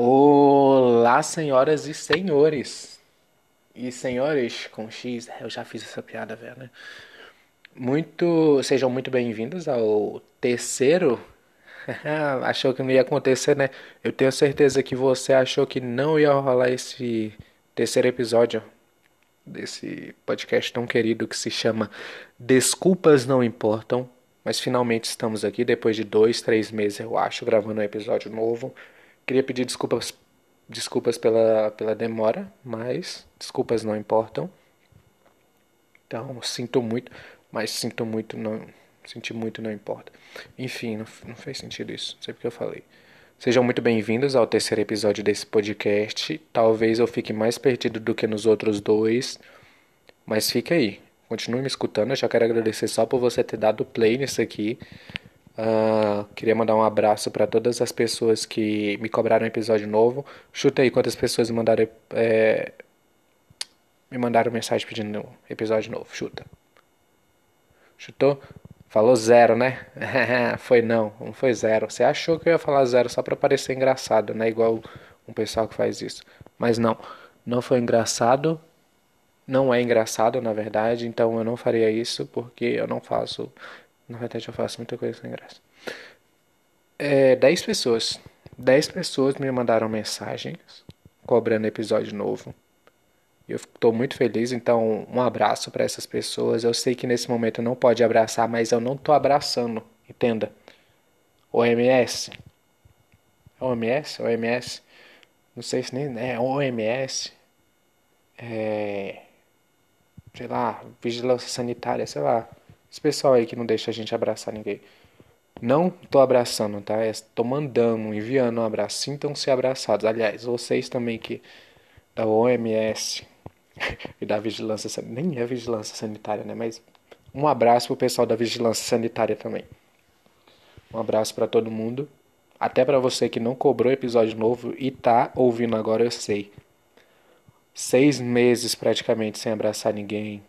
Olá, senhoras e senhores. E senhores com X, eu já fiz essa piada, velho, né? Muito, sejam muito bem-vindos ao terceiro. achou que não ia acontecer, né? Eu tenho certeza que você achou que não ia rolar esse terceiro episódio desse podcast tão querido que se chama Desculpas Não Importam. Mas finalmente estamos aqui depois de dois, três meses, eu acho, gravando um episódio novo. Queria pedir desculpas, desculpas pela, pela demora, mas desculpas não importam. Então, sinto muito, mas sinto muito, não, sentir muito não importa. Enfim, não, não fez sentido isso, não sei porque eu falei. Sejam muito bem-vindos ao terceiro episódio desse podcast. Talvez eu fique mais perdido do que nos outros dois, mas fique aí. Continue me escutando. Eu já quero agradecer só por você ter dado play nisso aqui. Uh, queria mandar um abraço para todas as pessoas que me cobraram episódio novo. Chuta aí quantas pessoas me mandaram, é, me mandaram mensagem pedindo episódio novo. Chuta. Chutou? Falou zero, né? foi não, não foi zero. Você achou que eu ia falar zero só para parecer engraçado, né? Igual um pessoal que faz isso. Mas não, não foi engraçado. Não é engraçado, na verdade. Então eu não faria isso porque eu não faço na verdade, eu faço muita coisa sem graça. É, 10 pessoas. 10 pessoas me mandaram mensagens cobrando episódio novo. Eu estou muito feliz, então um abraço para essas pessoas. Eu sei que nesse momento não pode abraçar, mas eu não estou abraçando, entenda. OMS. OMS? OMS? Não sei se nem é OMS. É, sei lá, vigilância sanitária, sei lá. Esse pessoal aí que não deixa a gente abraçar ninguém. Não tô abraçando, tá? Estou é, mandando, enviando um abraço. Sintam-se abraçados. Aliás, vocês também que da OMS e da Vigilância Sanitária. Nem é Vigilância Sanitária, né? Mas um abraço pro pessoal da Vigilância Sanitária também. Um abraço para todo mundo. Até para você que não cobrou episódio novo e tá ouvindo agora, eu sei. Seis meses praticamente sem abraçar ninguém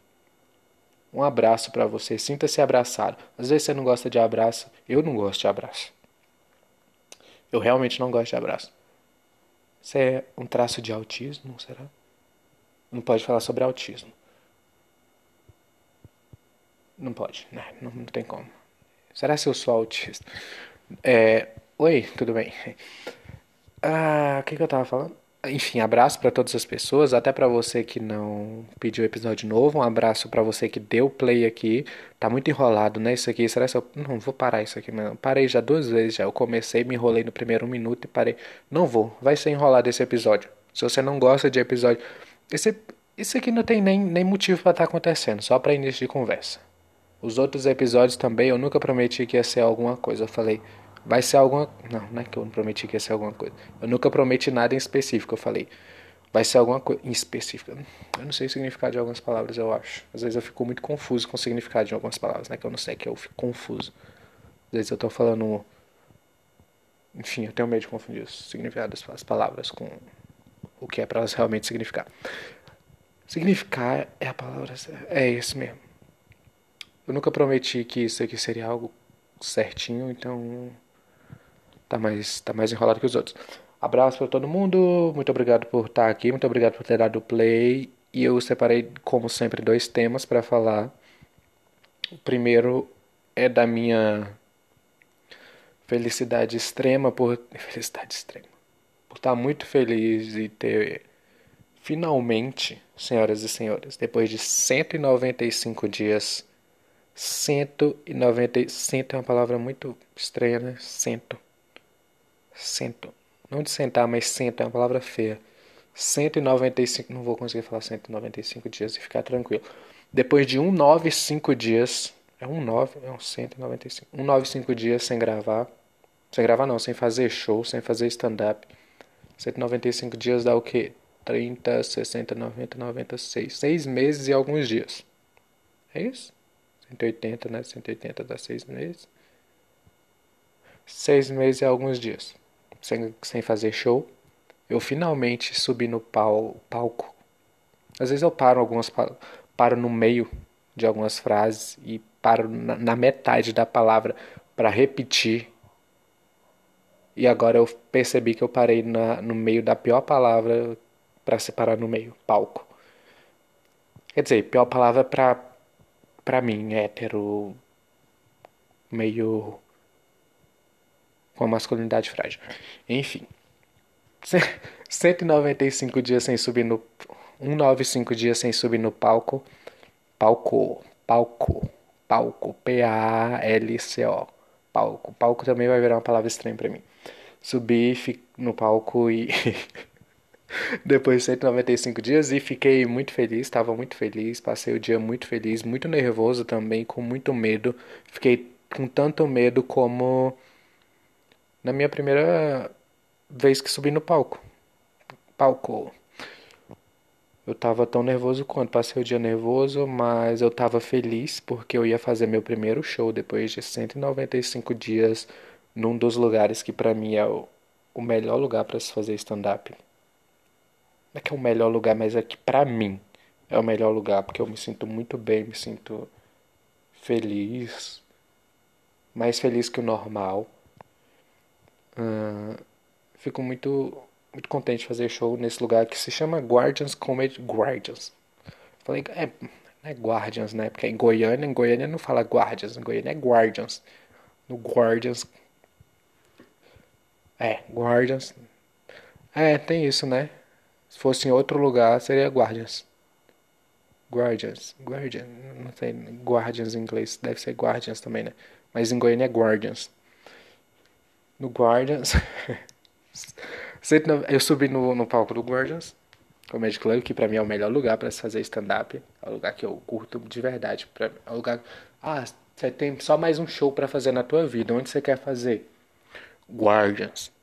um abraço para você, sinta-se abraçado. Às vezes você não gosta de abraço, eu não gosto de abraço. Eu realmente não gosto de abraço. Isso é um traço de autismo, será? Não pode falar sobre autismo. Não pode, né? não, não tem como. Será que eu sou autista? É... Oi, tudo bem? Ah, o que, que eu tava falando? Enfim, abraço para todas as pessoas, até para você que não pediu episódio novo, um abraço para você que deu play aqui. Tá muito enrolado, né? Isso aqui, será que eu não vou parar isso aqui, não. Parei já duas vezes já. Eu comecei, me enrolei no primeiro minuto e parei. Não vou, vai ser enrolado esse episódio. Se você não gosta de episódio, esse isso aqui não tem nem, nem motivo para estar tá acontecendo, só para início de conversa. Os outros episódios também eu nunca prometi que ia ser alguma coisa. Eu falei, vai ser alguma. Não, não é que eu não prometi que ia ser alguma coisa. Eu nunca prometi nada em específico. Eu falei, vai ser alguma coisa em específica. Eu não sei o significado de algumas palavras, eu acho. Às vezes eu fico muito confuso com o significado de algumas palavras, né? Que eu não sei, que eu fico confuso. Às vezes eu tô falando. Enfim, eu tenho medo de confundir o significado das palavras com o que é para elas realmente significar. Significar é a palavra. É isso mesmo. Eu nunca prometi que isso aqui seria algo certinho, então tá mais, tá mais enrolado que os outros. Abraço para todo mundo, muito obrigado por estar aqui, muito obrigado por ter dado play. E eu separei, como sempre, dois temas para falar. O primeiro é da minha felicidade extrema por felicidade extrema. Por estar muito feliz e ter finalmente, senhoras e senhores, depois de 195 dias 190. Cento é uma palavra muito estranha, né? Cento. Cento. Não de sentar, mas cento é uma palavra feia. 195. Não vou conseguir falar 195 dias e ficar tranquilo. Depois de 195 dias. É um 9, é um 195. 195 dias sem gravar. Sem gravar não, sem fazer show, sem fazer stand-up. 195 dias dá o quê? 30, 60, 90, 96. Seis meses e alguns dias. É isso? 180, né? 180 dá seis meses. Seis meses e alguns dias. Sem, sem fazer show. Eu finalmente subi no pal, palco. Às vezes eu paro algumas paro no meio de algumas frases e paro na, na metade da palavra para repetir E agora eu percebi que eu parei na, no meio da pior palavra para separar no meio, palco. Quer dizer, pior palavra pra, pra mim, hétero, meio com a masculinidade frágil. Enfim. 195 dias sem subir no 195 dias sem subir no palco. Palco, palco, palco, P A L C O. Palco. Palco também vai virar uma palavra estranha para mim. Subi no palco e depois de 195 dias e fiquei muito feliz, estava muito feliz, passei o dia muito feliz, muito nervoso também, com muito medo. Fiquei com tanto medo como na minha primeira vez que subi no palco. Palco. Eu tava tão nervoso quanto passei o dia nervoso, mas eu tava feliz porque eu ia fazer meu primeiro show depois de 195 dias num dos lugares que para mim é o, o melhor lugar para se fazer stand-up. Não é que é o melhor lugar, mas é que pra mim é o melhor lugar porque eu me sinto muito bem, me sinto feliz, mais feliz que o normal. Uh, fico muito, muito contente de fazer show nesse lugar que se chama Guardians Comedy Guardians. Falei, é, não é Guardians, né? Porque em Goiânia, em Goiânia não fala Guardians, em Goiânia é Guardians. No Guardians. É, Guardians. É, tem isso, né? Se fosse em outro lugar, seria Guardians. Guardians. Guardians. Não sei. Guardians em inglês. Deve ser Guardians também, né? Mas em Goiânia é Guardians no Guardians. eu subi no, no palco do Guardians, Comedy Club, que pra mim é o melhor lugar para se fazer stand-up. É o lugar que eu curto de verdade. Pra, é o lugar. Ah, você tem só mais um show para fazer na tua vida. Onde você quer fazer? Guardians.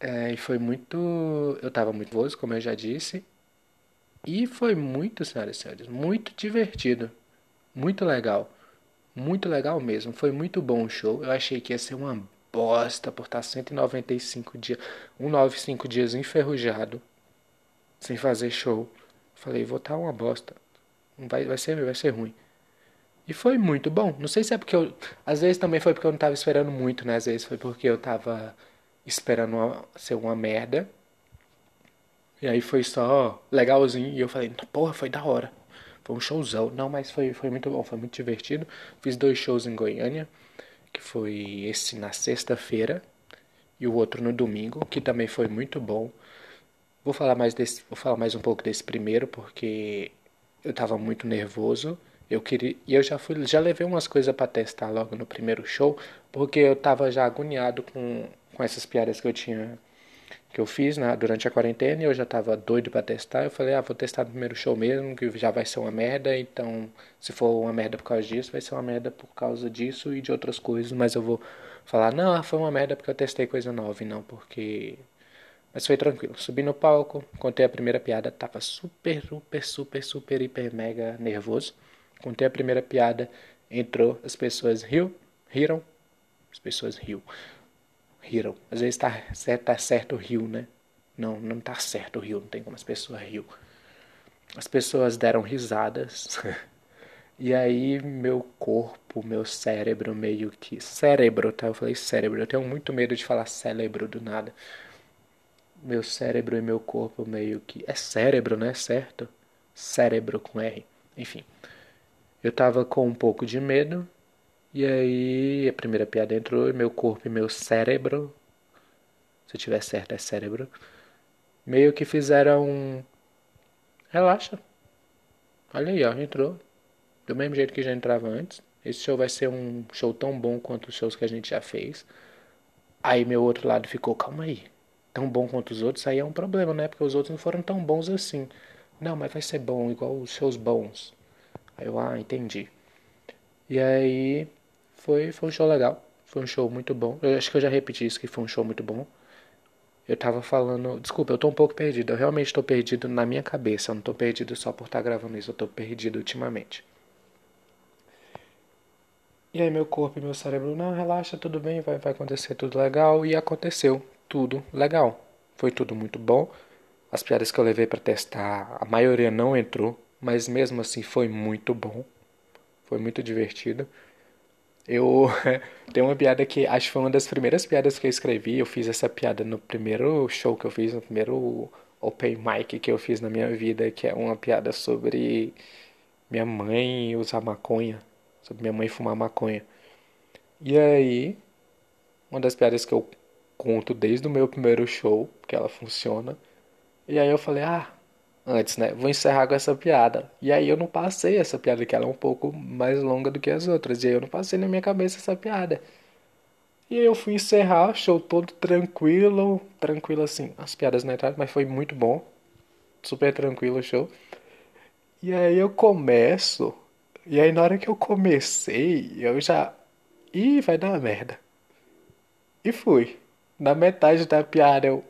É, e foi muito. Eu tava muito nervoso, como eu já disse. E foi muito, senhoras e senhores, muito divertido. Muito legal. Muito legal mesmo. Foi muito bom o show. Eu achei que ia ser uma bosta por estar 195 dias, 195 dias enferrujado, sem fazer show. Falei, vou estar uma bosta. Vai, vai, ser, vai ser ruim. E foi muito bom. Não sei se é porque eu. Às vezes também foi porque eu não estava esperando muito, né? Às vezes foi porque eu estava esperando uma, ser uma merda. E aí foi só legalzinho. E eu falei, porra, foi da hora. Foi um showzão. Não, mas foi, foi muito bom, foi muito divertido. Fiz dois shows em Goiânia, que foi esse na sexta-feira e o outro no domingo, que também foi muito bom. Vou falar mais desse, vou falar mais um pouco desse primeiro porque eu estava muito nervoso. Eu queria, e eu já fui, já levei umas coisas para testar logo no primeiro show, porque eu estava já agoniado com com essas piadas que eu tinha que eu fiz né, durante a quarentena e eu já estava doido para testar. Eu falei, ah, vou testar no primeiro show mesmo, que já vai ser uma merda. Então, se for uma merda por causa disso, vai ser uma merda por causa disso e de outras coisas. Mas eu vou falar, não, foi uma merda porque eu testei coisa nova e não porque. Mas foi tranquilo. Subi no palco, contei a primeira piada, tava super, super, super, super, hiper, mega nervoso. Contei a primeira piada, entrou, as pessoas riu, riram, as pessoas riu riram. Às vezes tá certo, tá certo rio, né? Não, não tá certo o rio, não tem como as pessoas riu. As pessoas deram risadas. e aí meu corpo, meu cérebro meio que cérebro, tá? Eu falei cérebro. Eu tenho muito medo de falar cérebro do nada. Meu cérebro e meu corpo meio que é cérebro, né? Certo? Cérebro com R. Enfim. Eu tava com um pouco de medo, e aí a primeira piada entrou meu corpo e meu cérebro, se eu tiver certo é cérebro, meio que fizeram relaxa. Olha aí, ó, entrou. Do mesmo jeito que já entrava antes. Esse show vai ser um show tão bom quanto os shows que a gente já fez. Aí meu outro lado ficou, calma aí. Tão bom quanto os outros, aí é um problema, né? Porque os outros não foram tão bons assim. Não, mas vai ser bom, igual os shows bons. Aí eu, ah, entendi. E aí foi, foi um show legal. Foi um show muito bom. Eu acho que eu já repeti isso, que foi um show muito bom. Eu tava falando. Desculpa, eu tô um pouco perdido. Eu realmente tô perdido na minha cabeça. Eu não tô perdido só por estar tá gravando isso. Eu tô perdido ultimamente. E aí meu corpo e meu cérebro, não, relaxa, tudo bem, vai, vai acontecer tudo legal. E aconteceu tudo legal. Foi tudo muito bom. As piadas que eu levei para testar, a maioria não entrou, mas mesmo assim foi muito bom. Foi muito divertido. Eu tenho uma piada que acho que foi uma das primeiras piadas que eu escrevi. Eu fiz essa piada no primeiro show que eu fiz, no primeiro open mic que eu fiz na minha vida, que é uma piada sobre minha mãe usar maconha, sobre minha mãe fumar maconha. E aí, uma das piadas que eu conto desde o meu primeiro show, que ela funciona. E aí eu falei, ah, antes, né? Vou encerrar com essa piada. E aí eu não passei essa piada, que ela é um pouco mais longa do que as outras. E aí eu não passei na minha cabeça essa piada. E aí eu fui encerrar, show todo tranquilo, tranquilo assim. As piadas não entraram, mas foi muito bom. Super tranquilo o show. E aí eu começo. E aí na hora que eu comecei, eu já. Ih, vai dar merda. E fui. Na metade da piada eu.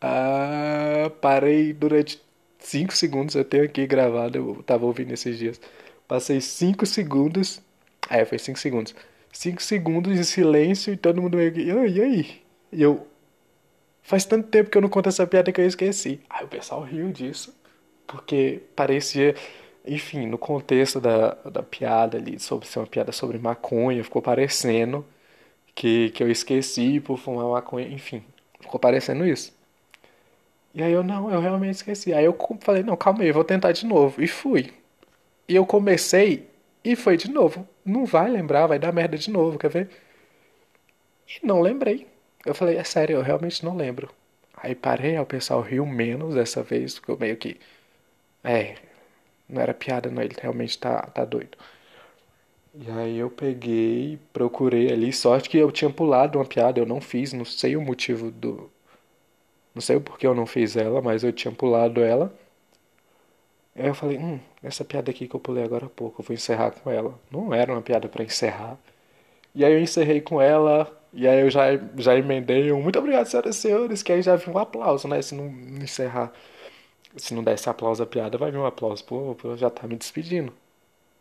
Ah, parei durante 5 segundos. Eu tenho aqui gravado, eu tava ouvindo esses dias. Passei 5 segundos. É, foi 5 segundos. 5 segundos de silêncio e todo mundo meio que. E aí? E eu. Faz tanto tempo que eu não conto essa piada que eu esqueci. Aí o pessoal riu disso. Porque parecia. Enfim, no contexto da, da piada ali, sobre ser uma piada sobre maconha, ficou parecendo que, que eu esqueci por fumar maconha, enfim, ficou parecendo isso. E aí eu, não, eu realmente esqueci. Aí eu falei, não, calma aí, eu vou tentar de novo. E fui. E eu comecei e foi de novo. Não vai lembrar, vai dar merda de novo, quer ver? E não lembrei. Eu falei, é sério, eu realmente não lembro. Aí parei, aí o pessoal riu menos dessa vez, porque eu meio que. É, não era piada, não, ele realmente tá, tá doido. E aí eu peguei, procurei ali, sorte que eu tinha pulado uma piada, eu não fiz, não sei o motivo do. Não sei o porquê eu não fiz ela, mas eu tinha pulado ela. Aí eu falei, hum, essa piada aqui que eu pulei agora há pouco, eu vou encerrar com ela. Não era uma piada para encerrar. E aí eu encerrei com ela, e aí eu já, já emendei um muito obrigado, senhoras e senhores, que aí já vi um aplauso, né? Se não encerrar, se não desse aplauso à piada, vai vir um aplauso, pô, já tá me despedindo.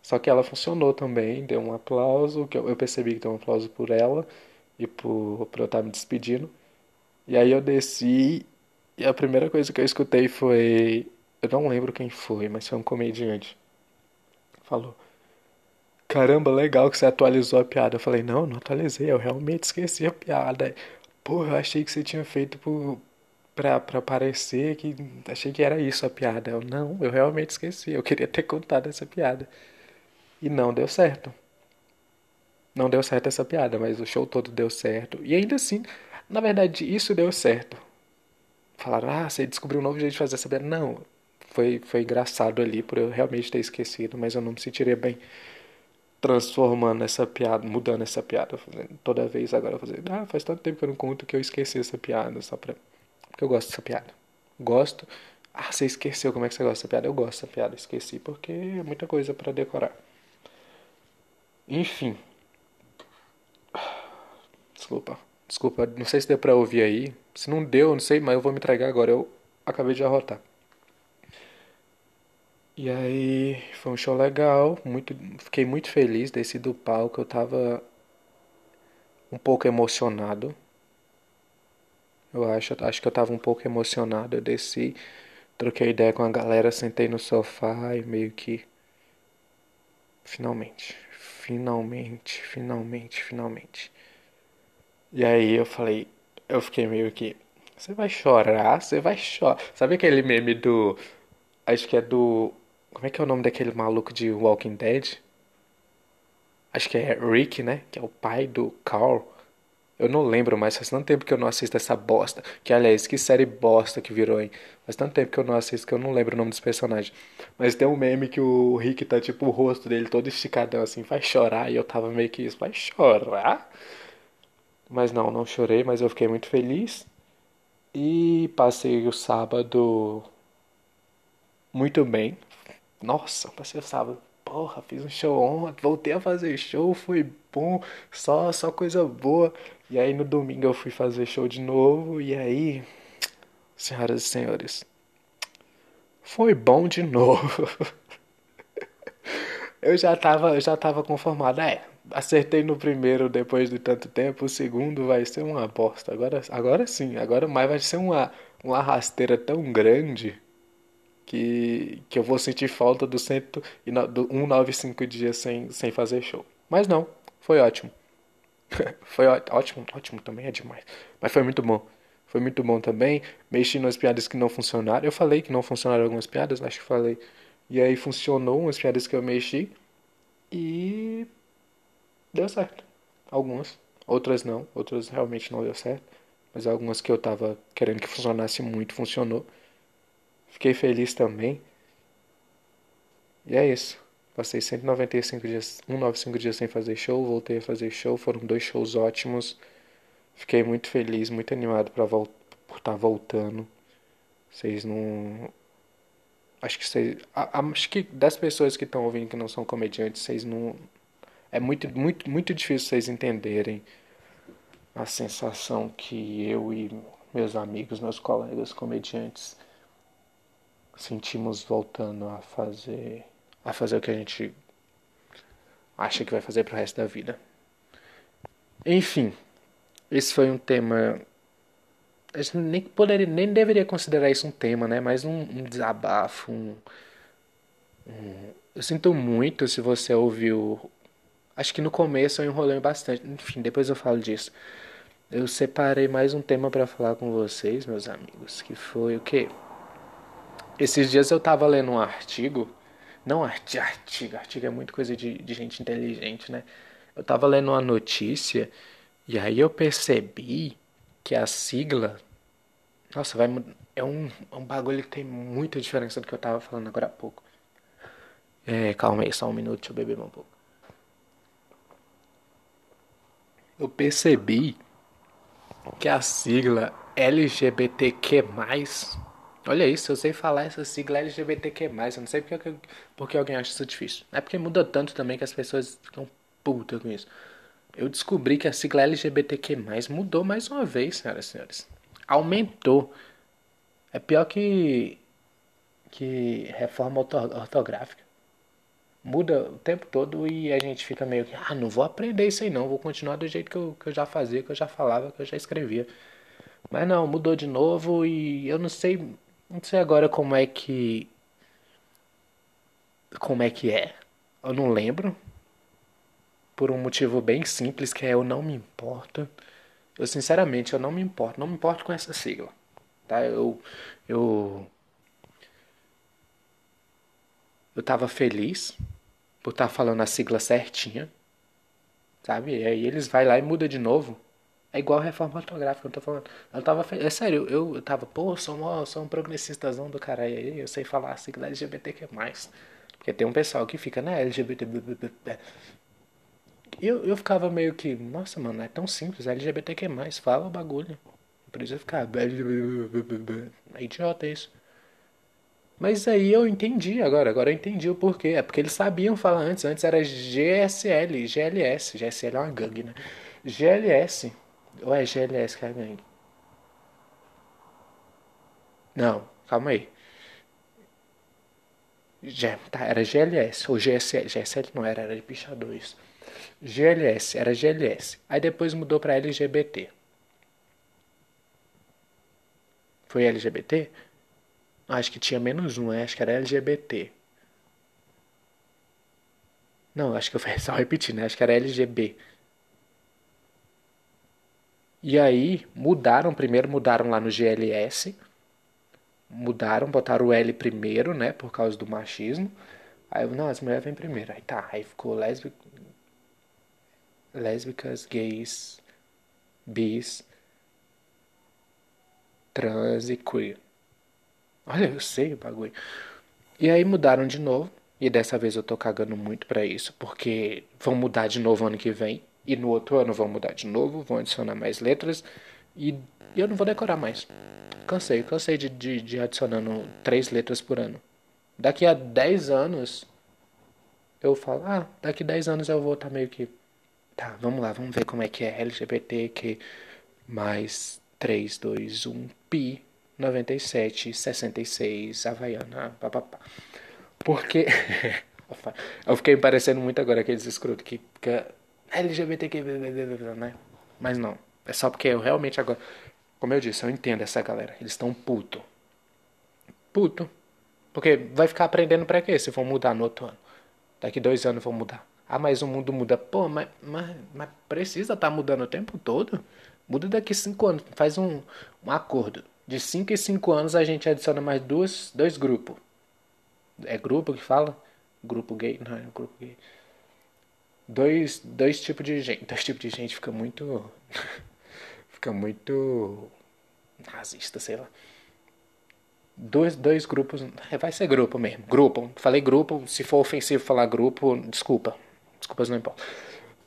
Só que ela funcionou também, deu um aplauso, que eu, percebi que deu um aplauso por ela e por, por eu estar me despedindo. E aí eu desci e a primeira coisa que eu escutei foi. Eu não lembro quem foi, mas foi um comediante. Falou. Caramba, legal que você atualizou a piada. Eu falei, não, não atualizei, eu realmente esqueci a piada. Porra, eu achei que você tinha feito por, pra, pra parecer que. Achei que era isso a piada. Eu, não, eu realmente esqueci. Eu queria ter contado essa piada. E não deu certo. Não deu certo essa piada, mas o show todo deu certo. E ainda assim, na verdade, isso deu certo. Falaram, ah, você descobriu um novo jeito de fazer essa piada. Não, foi, foi engraçado ali por eu realmente ter esquecido, mas eu não me sentiria bem transformando essa piada, mudando essa piada, fazendo toda vez agora fazendo, ah, faz tanto tempo que eu não conto que eu esqueci essa piada, só pra. Porque eu gosto dessa piada. Gosto. Ah, você esqueceu como é que você gosta dessa piada? Eu gosto dessa piada, esqueci, porque é muita coisa para decorar. Enfim. Desculpa. Desculpa, não sei se deu pra ouvir aí. Se não deu, não sei, mas eu vou me entregar agora. Eu acabei de arrotar. E aí, foi um show legal. Muito, fiquei muito feliz. Desci do palco. Eu tava um pouco emocionado. Eu acho, acho que eu tava um pouco emocionado. Eu desci, troquei ideia com a galera, sentei no sofá e meio que. Finalmente finalmente, finalmente, finalmente. E aí eu falei, eu fiquei meio que, você vai chorar, você vai chorar. Sabe aquele meme do, acho que é do, como é que é o nome daquele maluco de Walking Dead? Acho que é Rick, né? Que é o pai do Carl. Eu não lembro mais, faz tanto tempo que eu não assisto essa bosta. Que, aliás, que série bosta que virou, hein? Faz tanto tempo que eu não assisto que eu não lembro o nome dos personagens. Mas tem um meme que o Rick tá, tipo, o rosto dele todo esticadão, assim, vai chorar. E eu tava meio que isso, vai chorar? Mas não, não chorei, mas eu fiquei muito feliz. E passei o sábado muito bem. Nossa, passei o sábado porra, fiz um show ontem, voltei a fazer show, foi bom, só, só coisa boa. E aí no domingo eu fui fazer show de novo, e aí, senhoras e senhores, foi bom de novo. eu já tava, eu já tava conformado, é, acertei no primeiro depois de tanto tempo, o segundo vai ser uma bosta. Agora, agora sim, agora mais vai ser uma, uma rasteira tão grande que, que eu vou sentir falta do, cento, do 195 dias sem, sem fazer show. Mas não, foi ótimo. foi ótimo, ótimo também é demais. Mas foi muito bom. Foi muito bom também. Mexi nas piadas que não funcionaram. Eu falei que não funcionaram algumas piadas, acho que falei. E aí funcionou umas piadas que eu mexi. E deu certo. Algumas. Outras não. Outras realmente não deu certo. Mas algumas que eu tava querendo que funcionasse muito, funcionou. Fiquei feliz também. E é isso. Passei 195 dias, 195 dias sem fazer show, voltei a fazer show, foram dois shows ótimos. Fiquei muito feliz, muito animado para vol por estar tá voltando. Vocês não acho que vocês acho que das pessoas que estão ouvindo que não são comediantes, vocês não é muito muito muito difícil vocês entenderem a sensação que eu e meus amigos, meus colegas comediantes sentimos voltando a fazer a fazer o que a gente acha que vai fazer pro resto da vida. Enfim, esse foi um tema. A gente nem, poderia, nem deveria considerar isso um tema, né? Mas um, um desabafo. Um, um... Eu sinto muito se você ouviu. Acho que no começo eu enrolei bastante. Enfim, depois eu falo disso. Eu separei mais um tema para falar com vocês, meus amigos, que foi o quê? Esses dias eu tava lendo um artigo não artigo, artigo, é muito coisa de, de gente inteligente, né? Eu tava lendo uma notícia e aí eu percebi que a sigla. Nossa, vai é um, é um bagulho que tem muita diferença do que eu tava falando agora há pouco. É, calma aí, só um minuto, deixa eu beber um pouco. Eu percebi que a sigla LGBTQ Olha isso, eu sei falar essa sigla LGBTQ+, eu não sei porque, porque alguém acha isso difícil. É porque muda tanto também que as pessoas ficam putas com isso. Eu descobri que a sigla LGBTQ+, mudou mais uma vez, senhoras e senhores. Aumentou. É pior que, que reforma ortográfica. Muda o tempo todo e a gente fica meio que, ah, não vou aprender isso aí não, vou continuar do jeito que eu, que eu já fazia, que eu já falava, que eu já escrevia. Mas não, mudou de novo e eu não sei não sei agora como é que. Como é que é. Eu não lembro. Por um motivo bem simples, que é eu não me importo. Eu sinceramente eu não me importo. Não me importo com essa sigla. Tá? Eu. Eu. Eu tava feliz por estar tá falando a sigla certinha. Sabe? E aí eles vai lá e muda de novo. É igual a reforma ortográfica, eu tô falando. Eu tava. É sério, eu, eu tava, pô, sou, um, sou um progressistazão do caralho aí, eu sei falar a sigla LGBTQ. Porque tem um pessoal que fica na né, LGBT. Eu, eu ficava meio que, nossa, mano, é tão simples, LGBTQ, fala o bagulho. Não precisa ficar. É idiota isso. Mas aí eu entendi agora, agora eu entendi o porquê. É porque eles sabiam falar antes. Antes era GSL, GLS. GSL é uma gangue, né? GLS. Ou é GLS que é a gangue? Não, calma aí. Tá, era GLS ou GSL. GSL não era, era de picha 2. GLS, era GLS. Aí depois mudou para LGBT. Foi LGBT? Acho que tinha menos um, acho que era LGBT. Não, acho que eu só repetir, né? Acho que era LGB. E aí mudaram, primeiro mudaram lá no GLS, mudaram, botaram o L primeiro, né, por causa do machismo. Aí, não, as mulheres vêm primeiro. Aí tá, aí ficou lésbica, lésbicas, gays, bis, trans e queer. Olha, eu sei o bagulho. E aí mudaram de novo. E dessa vez eu tô cagando muito pra isso, porque vão mudar de novo ano que vem. E no outro ano vão mudar de novo, vão adicionar mais letras e eu não vou decorar mais. Cansei, cansei de, de, de adicionando três letras por ano. Daqui a 10 anos eu falo, ah, daqui a 10 anos eu vou estar tá meio que. Tá, vamos lá, vamos ver como é que é LGBTQ mais 3, 2, 1, pi 97, 66, Havaiana, papapá. Porque. eu fiquei parecendo muito agora aqueles escrotos que fica LGBTQ, né? Mas não. É só porque eu realmente agora. Como eu disse, eu entendo essa galera. Eles estão puto. Puto. Porque vai ficar aprendendo pra quê se for mudar no outro ano? Daqui dois anos vão mudar. Ah, mas o mundo muda. Pô, mas, mas, mas precisa estar tá mudando o tempo todo? Muda daqui cinco anos. Faz um, um acordo. De cinco em cinco anos a gente adiciona mais duas, dois grupos. É grupo que fala? Grupo gay? Não, é grupo gay. Dois, dois tipos de gente. Dois tipos de gente fica muito. fica muito. nazista, sei lá. Dois, dois grupos. É, vai ser grupo mesmo. Grupo. Falei grupo. Se for ofensivo falar grupo, desculpa. Desculpas não importa.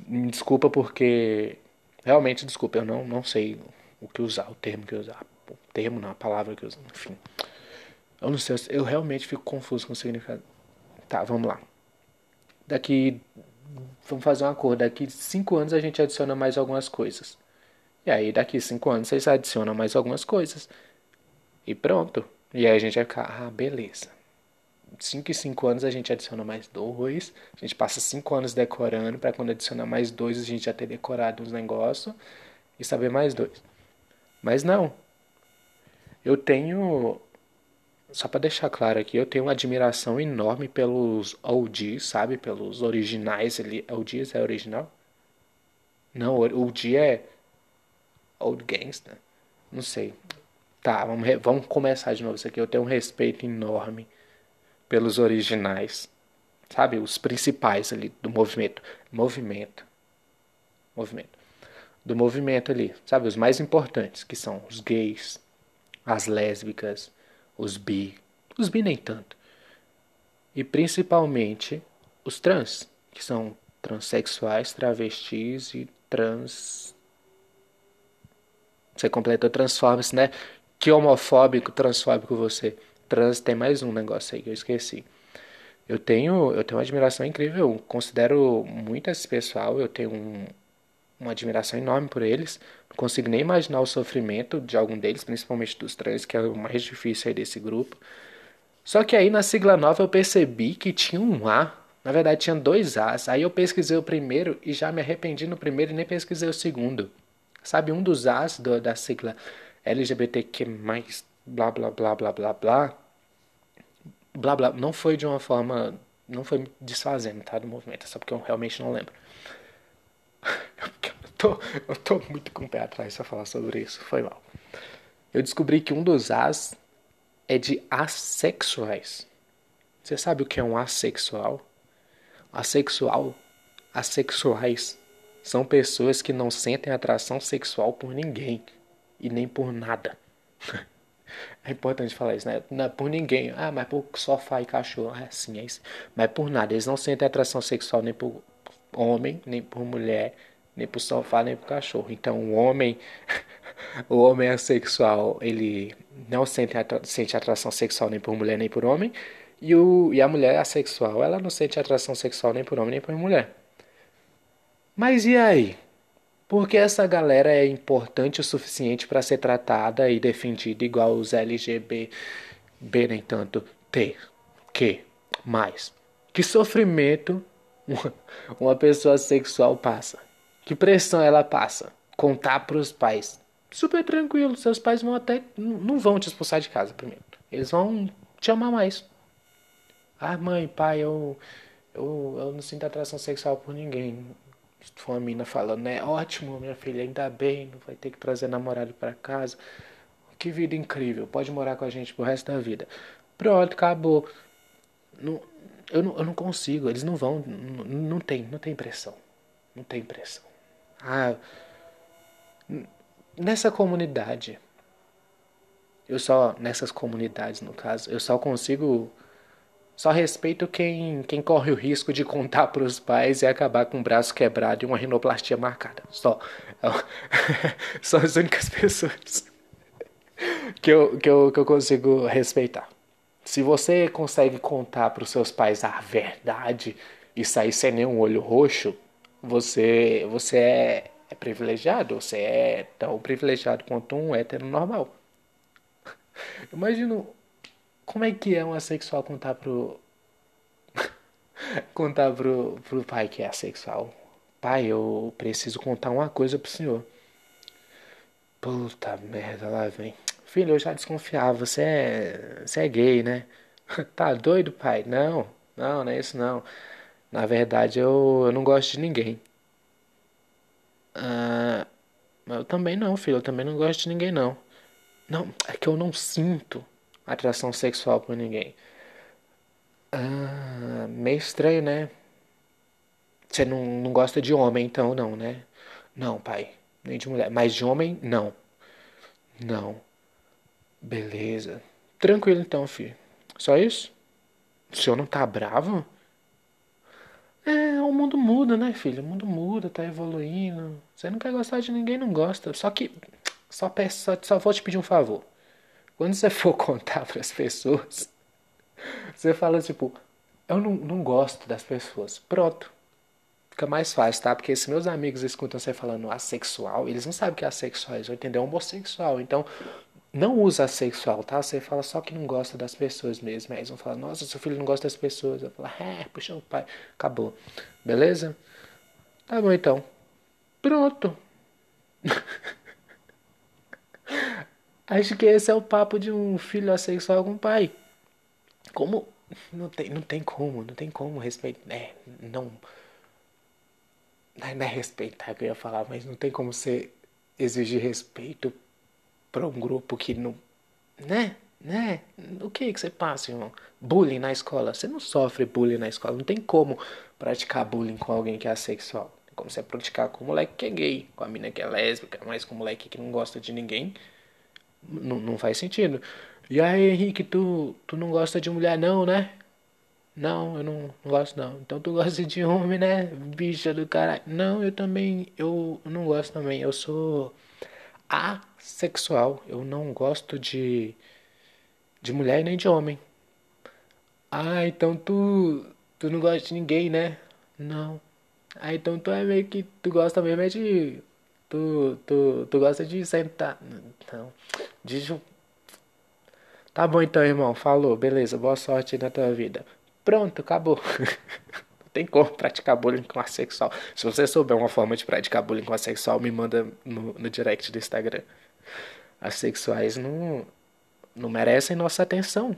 Desculpa porque. Realmente, desculpa, eu não, não sei o que usar, o termo que usar. Termo não, a palavra que usar. Enfim. Eu não sei, eu realmente fico confuso com o significado. Tá, vamos lá. Daqui. Vamos fazer um acordo. Daqui cinco anos a gente adiciona mais algumas coisas. E aí, daqui cinco anos vocês adicionam mais algumas coisas. E pronto. E aí a gente vai ficar, ah, beleza. 5 e 5 anos a gente adiciona mais dois. A gente passa 5 anos decorando para quando adicionar mais dois a gente já ter decorado os negócios e saber mais dois. Mas não. Eu tenho só para deixar claro aqui, eu tenho uma admiração enorme pelos OGs, sabe? Pelos originais ali. OGs é original? Não, OG é Old Gangster. Não sei. Tá, vamos, vamos começar de novo isso aqui. Eu tenho um respeito enorme pelos originais, sabe? Os principais ali do movimento. Movimento. Movimento. Do movimento ali, sabe? Os mais importantes, que são os gays, as lésbicas, os bi. Os bi nem tanto. E principalmente os trans, que são transexuais, travestis e trans. Você completou transforma-se, né? Que homofóbico, transfóbico você trans tem mais um negócio aí que eu esqueci. Eu tenho, eu tenho uma admiração incrível, considero muito esse pessoal, eu tenho um, uma admiração enorme por eles. Não consigo nem imaginar o sofrimento de algum deles, principalmente dos trans, que é o mais difícil aí desse grupo. Só que aí na sigla nova eu percebi que tinha um A, na verdade tinha dois As. Aí eu pesquisei o primeiro e já me arrependi no primeiro e nem pesquisei o segundo. Sabe, um dos As do, da sigla LGBTQ+, blá blá blá blá blá blá, blá blá, não foi de uma forma, não foi desfazendo, tá, do movimento, é só porque eu realmente não lembro. eu, tô, eu tô muito com o pé atrás pra falar sobre isso, foi mal. Eu descobri que um dos as é de assexuais. Você sabe o que é um assexual? Assexual, assexuais são pessoas que não sentem atração sexual por ninguém e nem por nada. É importante falar isso, né? Não é por ninguém. Ah, mas por sofá e cachorro. É sim, é isso. Mas por nada. Eles não sentem atração sexual nem por homem, nem por mulher, nem por sofá, nem por cachorro. Então o homem. o homem assexual, ele não sente, atra sente atração sexual nem por mulher, nem por homem. E, o, e a mulher assexual, ela não sente atração sexual nem por homem, nem por mulher. Mas e aí? Porque essa galera é importante o suficiente para ser tratada e defendida igual os LGB, B nem tanto, T, que, mais. Que sofrimento uma, pessoa sexual passa? Que pressão ela passa? Contar para os pais. Super tranquilo, seus pais vão até não vão te expulsar de casa primeiro. Eles vão te amar mais. Ah, mãe, pai, eu eu, eu não sinto atração sexual por ninguém foi uma mina falando, né? Ótimo, minha filha, ainda bem, não vai ter que trazer namorado para casa. Que vida incrível, pode morar com a gente pro resto da vida. Pronto, acabou. Não, eu, não, eu não consigo, eles não vão, não, não tem, não tem pressão. Não tem pressão. Ah, nessa comunidade, eu só, nessas comunidades no caso, eu só consigo só respeito quem, quem corre o risco de contar para os pais e acabar com o braço quebrado e uma rinoplastia marcada. Só. São as únicas pessoas que eu, que, eu, que eu consigo respeitar. Se você consegue contar para os seus pais a verdade e sair sem nenhum olho roxo, você, você é, é privilegiado. Você é tão privilegiado quanto um hétero normal. Imagino como é que é um assexual contar pro. contar pro, pro pai que é assexual? Pai, eu preciso contar uma coisa pro senhor. Puta merda, lá vem. Filho, eu já desconfiava, você é. Você é gay, né? tá doido, pai? Não, não, não é isso não. Na verdade, eu, eu não gosto de ninguém. Ah, eu também não, filho. Eu também não gosto de ninguém, não. Não, é que eu não sinto atração sexual por ninguém. Ah, meio estranho, né? Você não, não gosta de homem, então, não, né? Não, pai. Nem de mulher. Mas de homem, não. Não. Beleza. Tranquilo, então, filho. Só isso? O senhor não tá bravo? É, o mundo muda, né, filho? O mundo muda, tá evoluindo. Você não quer gostar de ninguém, não gosta. Só que, só, peço, só, só vou te pedir um favor. Quando você for contar para as pessoas, você fala tipo, eu não, não gosto das pessoas. Pronto. Fica mais fácil, tá? Porque se meus amigos escutam você falando assexual, eles não sabem o que é assexual, eles vão entender homossexual. Então, não usa assexual, tá? Você fala só que não gosta das pessoas mesmo. Aí eles vão falar, nossa, seu filho não gosta das pessoas. Eu falo, é, puxa o pai. Acabou. Beleza? Tá bom então. Pronto. Acho que esse é o papo de um filho assexual com o pai. Como. Não tem, não tem como, não tem como respeitar. É, não. Não é respeitar que eu ia falar, mas não tem como você exigir respeito para um grupo que não. Né? Né? O que que você passa, irmão? Bullying na escola. Você não sofre bullying na escola. Não tem como praticar bullying com alguém que é assexual. Tem como você praticar com o moleque que é gay, com a mina que é lésbica, mas com o moleque que não gosta de ninguém. Não, não faz sentido. E aí, Henrique, tu, tu não gosta de mulher não, né? Não, eu não, não gosto não. Então tu gosta de homem, né? Bicha do caralho. Não, eu também, eu não gosto também. Eu sou assexual. Eu não gosto de, de mulher nem de homem. Ah, então tu, tu não gosta de ninguém, né? Não. Ah, então tu é meio que, tu gosta mesmo é de, tu, tu, tu gosta de sentar, não, de Tá bom então, irmão. Falou. Beleza. Boa sorte na tua vida. Pronto, acabou. Não tem como praticar bullying com assexual. Se você souber uma forma de praticar bullying com assexual, me manda no, no direct do Instagram. Assexuais não, não merecem nossa atenção.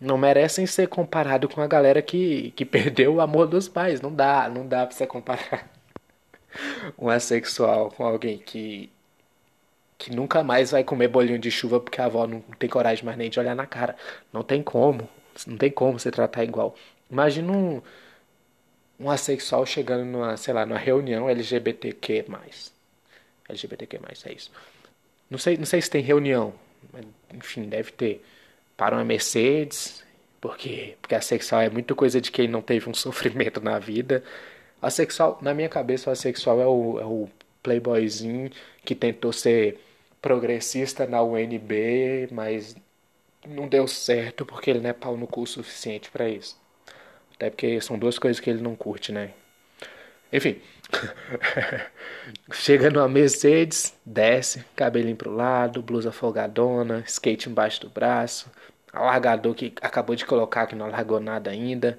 Não merecem ser comparado com a galera que, que perdeu o amor dos pais. Não dá, não dá pra você comparar um assexual com alguém que que nunca mais vai comer bolinho de chuva porque a avó não tem coragem mais nem de olhar na cara. Não tem como. Não tem como você tratar igual. Imagina um, um assexual chegando numa, sei lá, numa reunião LGBTQ+. LGBTQ+, é isso. Não sei, não sei se tem reunião, mas, enfim, deve ter. Para uma Mercedes, porque, porque assexual é muita coisa de quem não teve um sofrimento na vida. Assexual, na minha cabeça, o assexual é o, é o playboyzinho que tentou ser progressista na UNB, mas não deu certo porque ele não é pau no cu suficiente para isso. Até porque são duas coisas que ele não curte, né? Enfim. Chega numa Mercedes, desce, cabelinho pro lado, blusa folgadona, skate embaixo do braço, alargador que acabou de colocar que não largou nada ainda.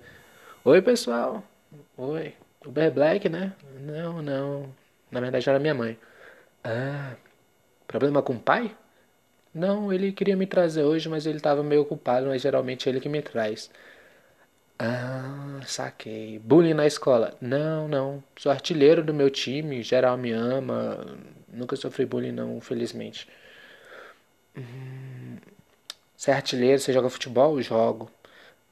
Oi, pessoal. Oi. Uber Black, né? Não, não. Na verdade era minha mãe. Ah, Problema com o pai? Não, ele queria me trazer hoje, mas ele estava meio ocupado, mas geralmente é ele que me traz. Ah, saquei. Bullying na escola? Não, não. Sou artilheiro do meu time, geral me ama. Nunca sofri bullying, não, felizmente. Hum, você é artilheiro, você joga futebol? Jogo.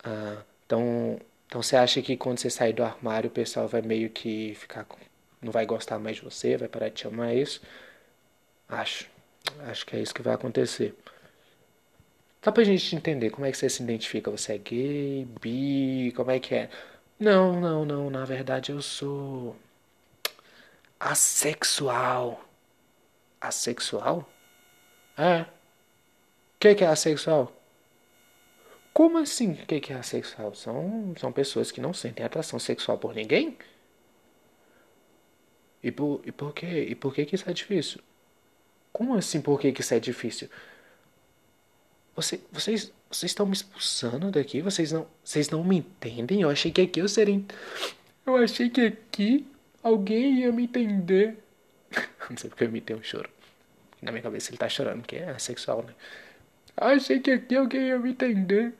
Ah, então, então você acha que quando você sair do armário o pessoal vai meio que ficar com. não vai gostar mais de você, vai parar de te amar, é isso? Acho. Acho que é isso que vai acontecer. Só pra gente entender como é que você se identifica. Você é gay, bi, como é que é? Não, não, não. Na verdade eu sou. assexual. Assexual? É. O que, que é assexual? Como assim? O que, que é assexual? São, são pessoas que não sentem atração sexual por ninguém? E por, e por quê? E por que, que isso é difícil? Como assim? Por que, que isso é difícil? Você, vocês, vocês estão me expulsando daqui? Vocês não, vocês não me entendem? Eu achei que aqui eu seria. Eu achei que aqui alguém ia me entender. não sei porque eu imitei um choro. Na minha cabeça ele tá chorando, que é sexual, né? Eu achei que aqui alguém ia me entender.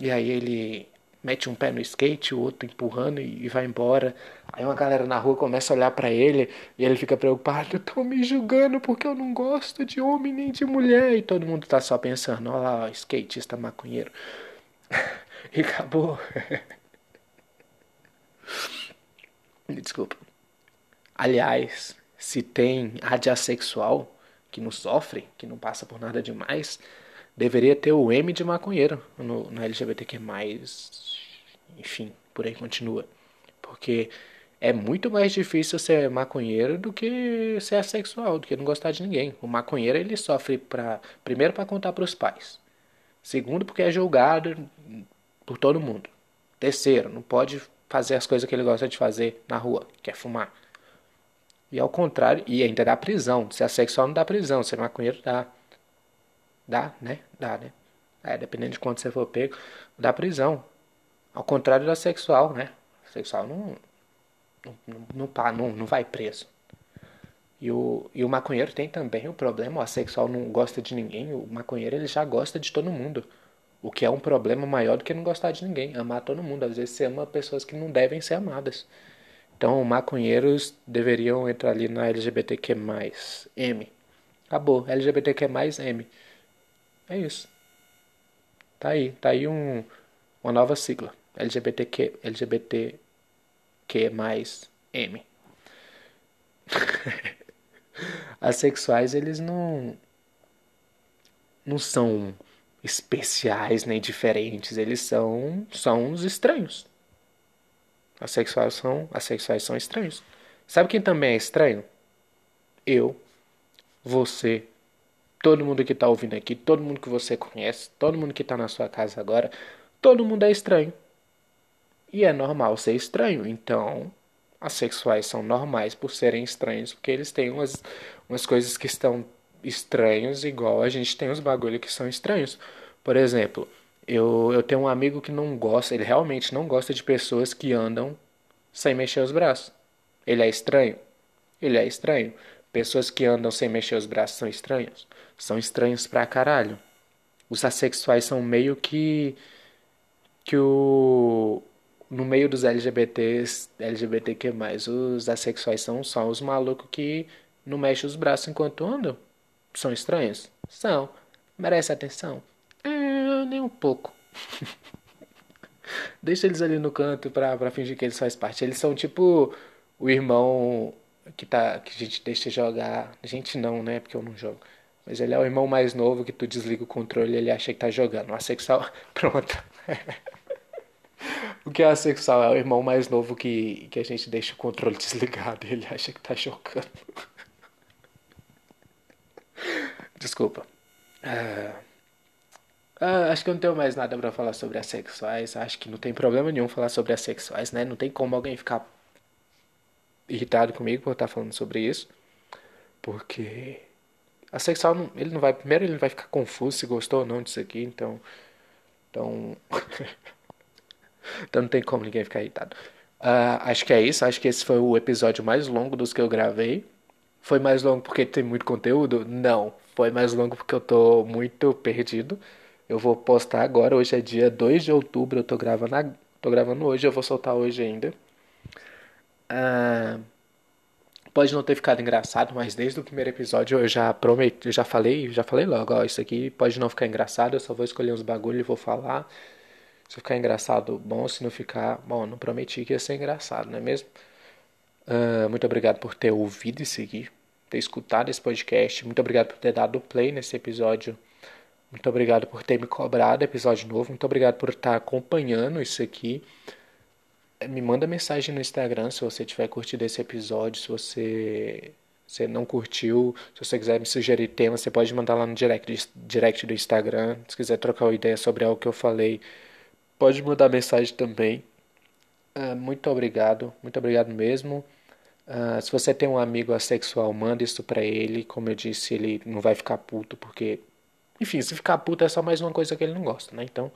E aí ele mete um pé no skate, o outro empurrando e, e vai embora. Aí uma galera na rua começa a olhar para ele e ele fica preocupado, estão me julgando porque eu não gosto de homem nem de mulher. E todo mundo tá só pensando, olha lá, skatista maconheiro. e acabou. Desculpa. Aliás, se tem assexual que não sofre, que não passa por nada demais, deveria ter o M de maconheiro no, no LGBTQ+, enfim, por aí continua. Porque é muito mais difícil ser maconheiro do que ser assexual, do que não gostar de ninguém. O maconheiro ele sofre para primeiro para contar para os pais. Segundo, porque é julgado por todo mundo. Terceiro, não pode fazer as coisas que ele gosta de fazer na rua, que é fumar. E ao contrário, e ainda dá prisão. Se é sexual não dá prisão, ser maconheiro dá. Dá, né? Dá, né? É, dependendo de quanto você for pego, dá prisão. Ao contrário da sexual, né? Sexual não, não, não, não, não, vai preso. E o, e o maconheiro tem também o problema, o assexual não gosta de ninguém, o maconheiro ele já gosta de todo mundo. O que é um problema maior do que não gostar de ninguém, amar todo mundo. Às vezes você ama pessoas que não devem ser amadas. Então, maconheiros deveriam entrar ali na LGBTQ+, M. Acabou, LGBTQ+, M. É isso. Tá aí, tá aí um, uma nova sigla. LGBTQ, LGBTQ mais M. Asexuais, eles não não são especiais nem diferentes, eles são são os estranhos. Asexuais são assexuais são estranhos. Sabe quem também é estranho? Eu, você, todo mundo que está ouvindo aqui, todo mundo que você conhece, todo mundo que está na sua casa agora, todo mundo é estranho. E é normal ser estranho. Então, assexuais são normais por serem estranhos, porque eles têm umas, umas coisas que estão estranhos, igual a gente tem os bagulho que são estranhos. Por exemplo, eu, eu tenho um amigo que não gosta, ele realmente não gosta de pessoas que andam sem mexer os braços. Ele é estranho? Ele é estranho. Pessoas que andam sem mexer os braços são estranhos? São estranhos pra caralho. Os assexuais são meio que. Que o. No meio dos LGBTs, LGBTQ, os assexuais são só os malucos que não mexem os braços enquanto andam. São estranhos? São. Merece atenção? É, nem um pouco. Deixa eles ali no canto pra, pra fingir que eles fazem parte. Eles são tipo o irmão que, tá, que a gente deixa jogar. A gente não, né? Porque eu não jogo. Mas ele é o irmão mais novo que tu desliga o controle e ele acha que tá jogando. O assexual. Pronto. o que é assexual? É o irmão mais novo que, que a gente deixa o controle desligado e ele acha que tá jogando. Desculpa. Uh, uh, acho que eu não tenho mais nada para falar sobre assexuais. Acho que não tem problema nenhum falar sobre assexuais, né? Não tem como alguém ficar irritado comigo por estar falando sobre isso. Porque a sexual não, ele não vai primeiro ele vai ficar confuso se gostou ou não disso aqui, então então então não tem como ninguém ficar irritado. Uh, acho que é isso, acho que esse foi o episódio mais longo dos que eu gravei. Foi mais longo porque tem muito conteúdo? Não, foi mais longo porque eu tô muito perdido. Eu vou postar agora, hoje é dia 2 de outubro, eu tô gravando, tô gravando hoje, eu vou soltar hoje ainda. Ah, pode não ter ficado engraçado, mas desde o primeiro episódio eu já prometi, eu já falei, já falei logo, ó, isso aqui pode não ficar engraçado, eu só vou escolher uns bagulho e vou falar. Se ficar engraçado, bom, se não ficar, bom, não prometi que ia ser engraçado, não é mesmo? Uh, muito obrigado por ter ouvido e seguir, ter escutado esse podcast. Muito obrigado por ter dado play nesse episódio. Muito obrigado por ter me cobrado episódio novo. Muito obrigado por estar acompanhando isso aqui me manda mensagem no Instagram se você tiver curtido esse episódio, se você, você não curtiu, se você quiser me sugerir tema, você pode mandar lá no direct, direct do Instagram. Se quiser trocar uma ideia sobre algo que eu falei, pode mandar mensagem também. Uh, muito obrigado, muito obrigado mesmo. Uh, se você tem um amigo assexual, manda isso pra ele. Como eu disse, ele não vai ficar puto, porque. Enfim, se ficar puto é só mais uma coisa que ele não gosta, né? Então,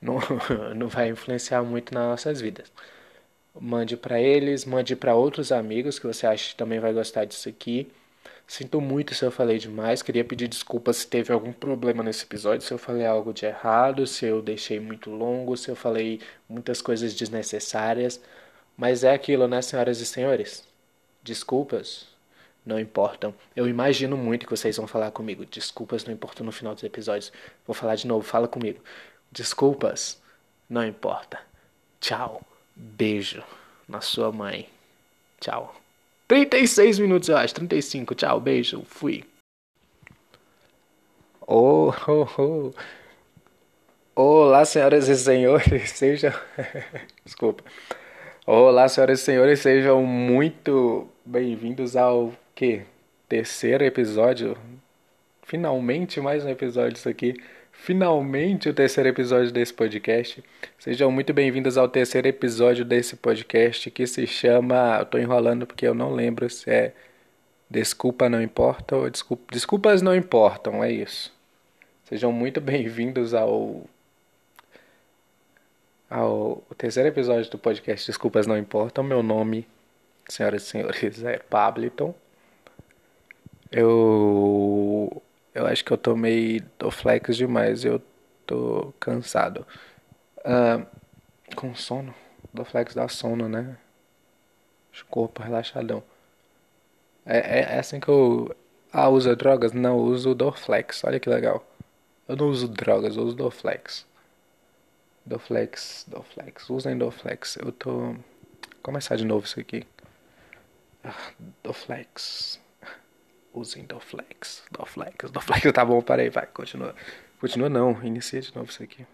não, não vai influenciar muito nas nossas vidas. Mande para eles, mande para outros amigos que você acha que também vai gostar disso aqui. Sinto muito se eu falei demais. Queria pedir desculpas se teve algum problema nesse episódio, se eu falei algo de errado, se eu deixei muito longo, se eu falei muitas coisas desnecessárias. Mas é aquilo, né, senhoras e senhores? Desculpas não importam. Eu imagino muito que vocês vão falar comigo. Desculpas não importam no final dos episódios. Vou falar de novo, fala comigo. Desculpas não importa. Tchau. Beijo na sua mãe. Tchau. 36 minutos, eu acho. 35. Tchau, beijo. Fui. Oh, oh, oh. Olá, senhoras e senhores. Sejam. Desculpa. Olá, senhoras e senhores. Sejam muito bem-vindos ao que? Terceiro episódio. Finalmente mais um episódio disso aqui. Finalmente o terceiro episódio desse podcast. Sejam muito bem-vindos ao terceiro episódio desse podcast que se chama. Eu tô enrolando porque eu não lembro se é Desculpa não importa ou desculpa, Desculpas não importam, é isso. Sejam muito bem-vindos ao ao terceiro episódio do podcast Desculpas não importam. Meu nome, senhoras e senhores, é Pabliton. Eu. Eu acho que eu tomei Doflex demais. Eu tô cansado. Uh, com sono. Doflex dá sono, né? Corpo relaxadão. É, é, é assim que eu. Ah, usa drogas? Não, eu uso Dorflex. Olha que legal. Eu não uso drogas, eu uso Dorflex. Dorflex, Dorflex. Usem Dorflex. Eu tô. Vou começar de novo isso aqui. Ah, Dorflex usem Doflex. Doflex, Doflex. Tá bom, parei, vai, continua. Continua não, inicia de novo isso aqui.